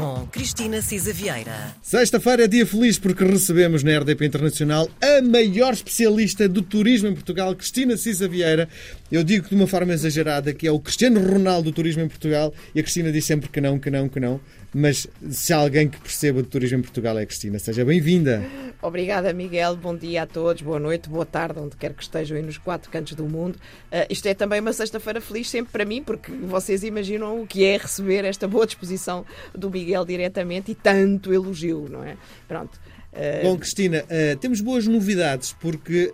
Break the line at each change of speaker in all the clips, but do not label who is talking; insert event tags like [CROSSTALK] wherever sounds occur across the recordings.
com Cristina Cisa Vieira.
Sexta-feira é dia feliz porque recebemos na RDP Internacional a maior especialista do turismo em Portugal, Cristina Cisa Vieira. Eu digo de uma forma exagerada que é o Cristiano Ronaldo do turismo em Portugal e a Cristina diz sempre que não, que não, que não. Mas se há alguém que perceba de turismo em Portugal é a Cristina. Seja bem-vinda.
Obrigada, Miguel. Bom dia a todos, boa noite, boa tarde, onde quer que estejam aí nos quatro cantos do mundo. Uh, isto é também uma sexta-feira feliz sempre para mim, porque vocês imaginam o que é receber esta boa disposição do Miguel diretamente e tanto elogio, não é? Pronto.
Uh... Bom, Cristina, uh, temos boas novidades, porque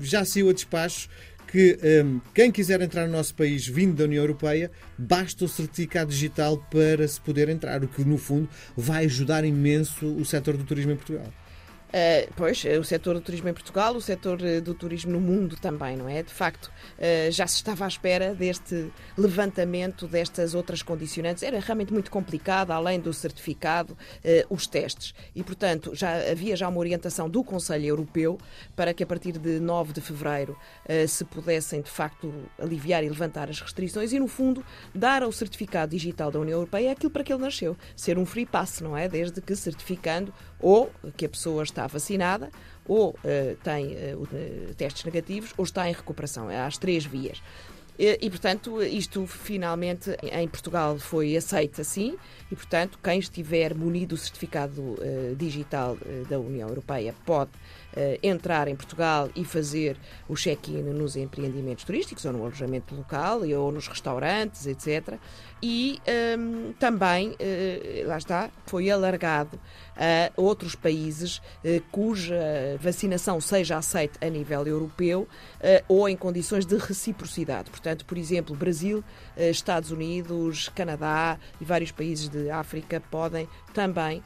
já saiu a despacho que um, quem quiser entrar no nosso país vindo da União Europeia, basta o certificado digital para se poder entrar, o que no fundo vai ajudar imenso o setor do turismo em Portugal.
Uh, pois, o setor do turismo em Portugal, o setor eh, do turismo no mundo também, não é? De facto, uh, já se estava à espera deste levantamento destas outras condicionantes. Era realmente muito complicado, além do certificado, uh, os testes. E, portanto, já havia já uma orientação do Conselho Europeu para que a partir de 9 de fevereiro se pudessem, de facto, aliviar e levantar as restrições e, no fundo, dar ao certificado digital da União Europeia aquilo para que ele nasceu. Ser um free pass, não é? Desde que certificando ou que a pessoa está vacinada, ou uh, tem uh, testes negativos, ou está em recuperação. É às três vias. E, portanto, isto finalmente em Portugal foi aceito assim, e, portanto, quem estiver munido do certificado uh, digital da União Europeia pode entrar em Portugal e fazer o check-in nos empreendimentos turísticos ou no alojamento local ou nos restaurantes, etc. E um, ehm, também, lá está, foi alargado a outros países cuja vacinação seja aceita a nível europeu ou em condições de reciprocidade. Portanto, por exemplo, Brasil, Estados Unidos, Canadá e vários países de África podem também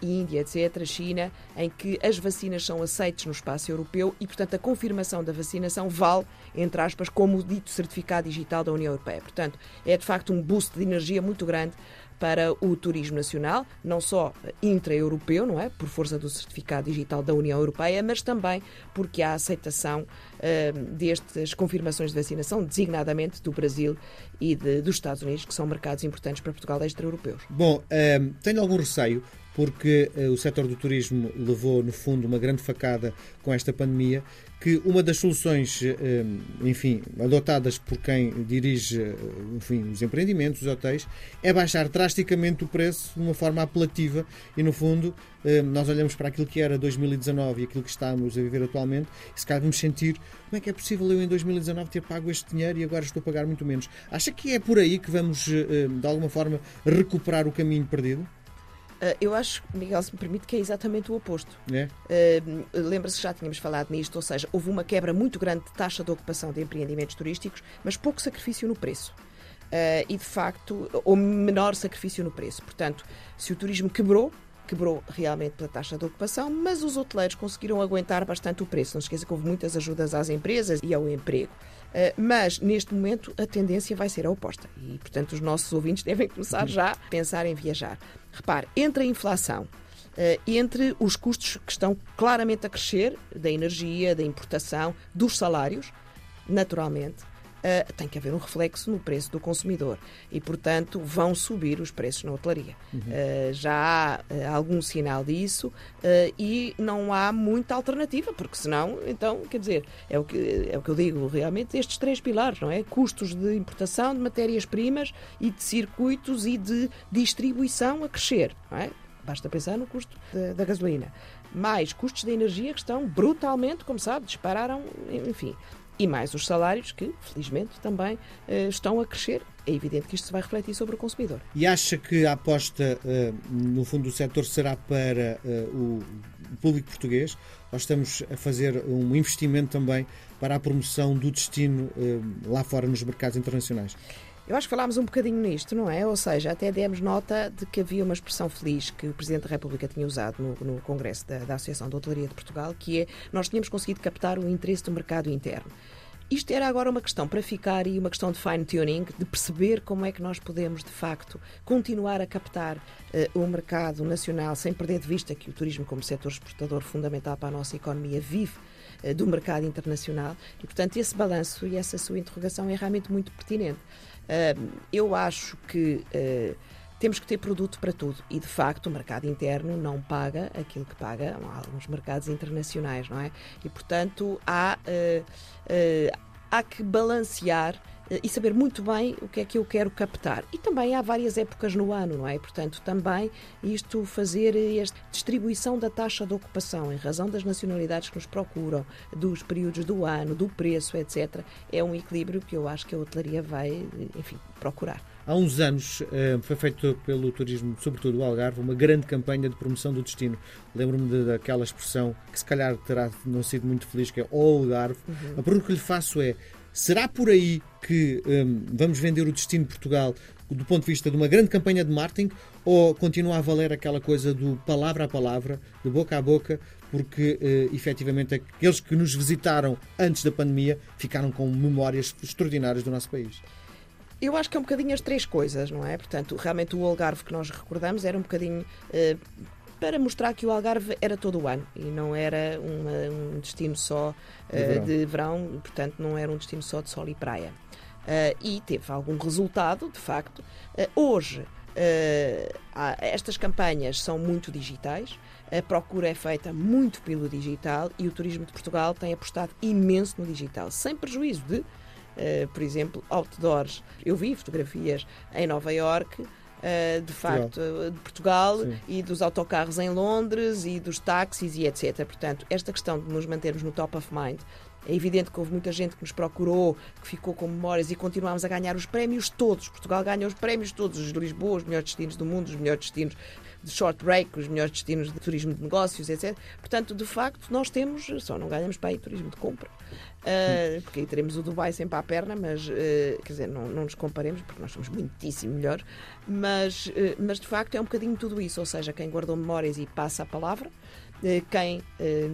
Índia, etc., China, em que as vacinas são aceitas no espaço europeu e, portanto, a confirmação da vacinação vale, entre aspas, como o dito certificado digital da União Europeia. Portanto, é de facto um boost de energia muito grande para o turismo nacional, não só intra-europeu, não é, por força do certificado digital da União Europeia, mas também porque há aceitação uh, destas confirmações de vacinação, designadamente do Brasil e de, dos Estados Unidos, que são mercados importantes para Portugal extra-europeus.
Bom, uh, tenho algum receio porque uh, o setor do turismo levou, no fundo, uma grande facada com esta pandemia que uma das soluções, eh, enfim, adotadas por quem dirige eh, enfim, os empreendimentos, os hotéis, é baixar drasticamente o preço de uma forma apelativa e, no fundo, eh, nós olhamos para aquilo que era 2019 e aquilo que estamos a viver atualmente e se calhar vamos sentir como é que é possível eu em 2019 ter pago este dinheiro e agora estou a pagar muito menos. Acha que é por aí que vamos, de alguma forma, recuperar o caminho perdido?
Uh, eu acho, Miguel, se me permite, que é exatamente o oposto.
É?
Uh, Lembra-se que já tínhamos falado nisto, ou seja, houve uma quebra muito grande de taxa de ocupação de empreendimentos turísticos, mas pouco sacrifício no preço. Uh, e de facto, ou menor sacrifício no preço. Portanto, se o turismo quebrou, quebrou realmente pela taxa de ocupação, mas os hoteleiros conseguiram aguentar bastante o preço. Não esqueça que houve muitas ajudas às empresas e ao emprego. Uh, mas, neste momento, a tendência vai ser a oposta. E, portanto, os nossos ouvintes [LAUGHS] devem começar já a pensar em viajar. Repare, entre a inflação, uh, entre os custos que estão claramente a crescer, da energia, da importação, dos salários, naturalmente, uh, tem que haver um reflexo no preço do consumidor e, portanto, vão subir os preços na hotelaria. Uhum. Uh, já há uh, algum sinal disso e não há muita alternativa, porque senão, então, quer dizer, é o que, é o que eu digo realmente, estes três pilares, não é? Custos de importação de matérias-primas e de circuitos e de distribuição a crescer, não é? Basta pensar no custo da, da gasolina. Mais custos de energia que estão brutalmente, como sabe, dispararam, enfim e mais os salários que, felizmente, também uh, estão a crescer. É evidente que isto se vai refletir sobre o consumidor.
E acha que a aposta, uh, no fundo, do setor será para uh, o público português? Ou estamos a fazer um investimento também para a promoção do destino lá fora nos mercados internacionais?
Eu acho que falámos um bocadinho nisto, não é? Ou seja, até demos nota de que havia uma expressão feliz que o Presidente da República tinha usado no, no Congresso da, da Associação de Hotelaria de Portugal, que é nós tínhamos conseguido captar o interesse do mercado interno. Isto era agora uma questão para ficar e uma questão de fine-tuning, de perceber como é que nós podemos, de facto, continuar a captar uh, o mercado nacional sem perder de vista que o turismo, como setor exportador fundamental para a nossa economia, vive uh, do mercado internacional. E, portanto, esse balanço e essa sua interrogação é realmente muito pertinente. Eu acho que temos que ter produto para tudo e de facto o mercado interno não paga aquilo que paga alguns mercados internacionais, não é? E portanto há, uh, uh, há que balancear e saber muito bem o que é que eu quero captar. E também há várias épocas no ano, não é? Portanto, também isto fazer esta distribuição da taxa de ocupação em razão das nacionalidades que nos procuram, dos períodos do ano, do preço, etc., é um equilíbrio que eu acho que a hotelaria vai, enfim, procurar.
Há uns anos eh, foi feito pelo turismo, sobretudo o Algarve, uma grande campanha de promoção do destino. Lembro-me daquela expressão que se calhar terá não sido muito feliz, que é o Algarve. Uhum. A pergunta que lhe faço é: será por aí que um, vamos vender o destino de Portugal do ponto de vista de uma grande campanha de marketing ou continua a valer aquela coisa do palavra a palavra, de boca a boca, porque uh, efetivamente aqueles que nos visitaram antes da pandemia ficaram com memórias extraordinárias do nosso país?
Eu acho que é um bocadinho as três coisas, não é? Portanto, realmente o Algarve que nós recordamos era um bocadinho eh, para mostrar que o Algarve era todo o ano e não era uma, um destino só de, uh, verão. de, verão. portanto, não era um destino só de sol e praia. Uh, e teve algum resultado, de facto. Uh, hoje, estas campanhas são muito digitais, a procura é feita muito pelo digital e o turismo de Portugal tem apostado imenso no digital, sem prejuízo de por exemplo, outdoors. Eu vi fotografias em Nova York. Uh, de facto, Portugal. de Portugal Sim. e dos autocarros em Londres e dos táxis e etc. Portanto, esta questão de nos mantermos no top of mind é evidente que houve muita gente que nos procurou, que ficou com memórias e continuamos a ganhar os prémios todos. Portugal ganha os prémios todos, os de Lisboa, os melhores destinos do mundo, os melhores destinos de short break, os melhores destinos de turismo de negócios, etc. Portanto, de facto, nós temos, só não ganhamos para aí turismo de compra. Uh, porque aí teremos o Dubai sempre à perna, mas uh, quer dizer, não, não nos comparemos, porque nós somos muitíssimo melhor, mas, uh, mas de facto é um bocadinho tudo isso, ou seja, quem guardou memórias e passa a palavra, quem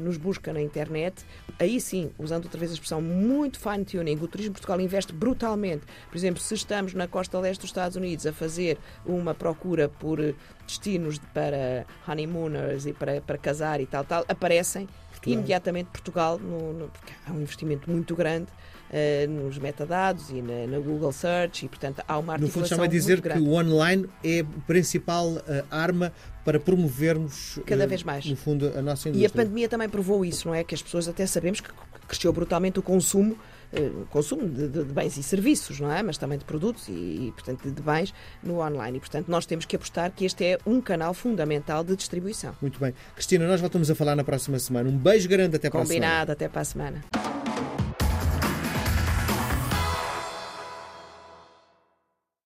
nos busca na internet, aí sim, usando outra vez a expressão muito fine-tuning, o Turismo Portugal investe brutalmente. Por exemplo, se estamos na costa leste dos Estados Unidos a fazer uma procura por destinos para honeymooners e para, para casar e tal, tal, aparecem Portugal. imediatamente Portugal, no, no, porque há um investimento muito grande uh, nos metadados e na, na, Google Search e, portanto, há uma articulação No fundo,
chama a dizer que o online é a principal uh, arma para promovermos
cada uh, vez mais
no fundo a nossa indústria.
E a pandemia também provou isso, não é? Que as pessoas até sabemos que cresceu brutalmente o consumo consumo de, de, de, bens e serviços, não é? Mas também de produtos e, e portanto, de, de, bens no online. E, portanto, nós temos que apostar que este é um canal fundamental de distribuição.
Muito bem. Cristina, nós voltamos a falar na próxima semana. Um beijo grande até para
Combinado,
a semana.
Combinado, até para a semana.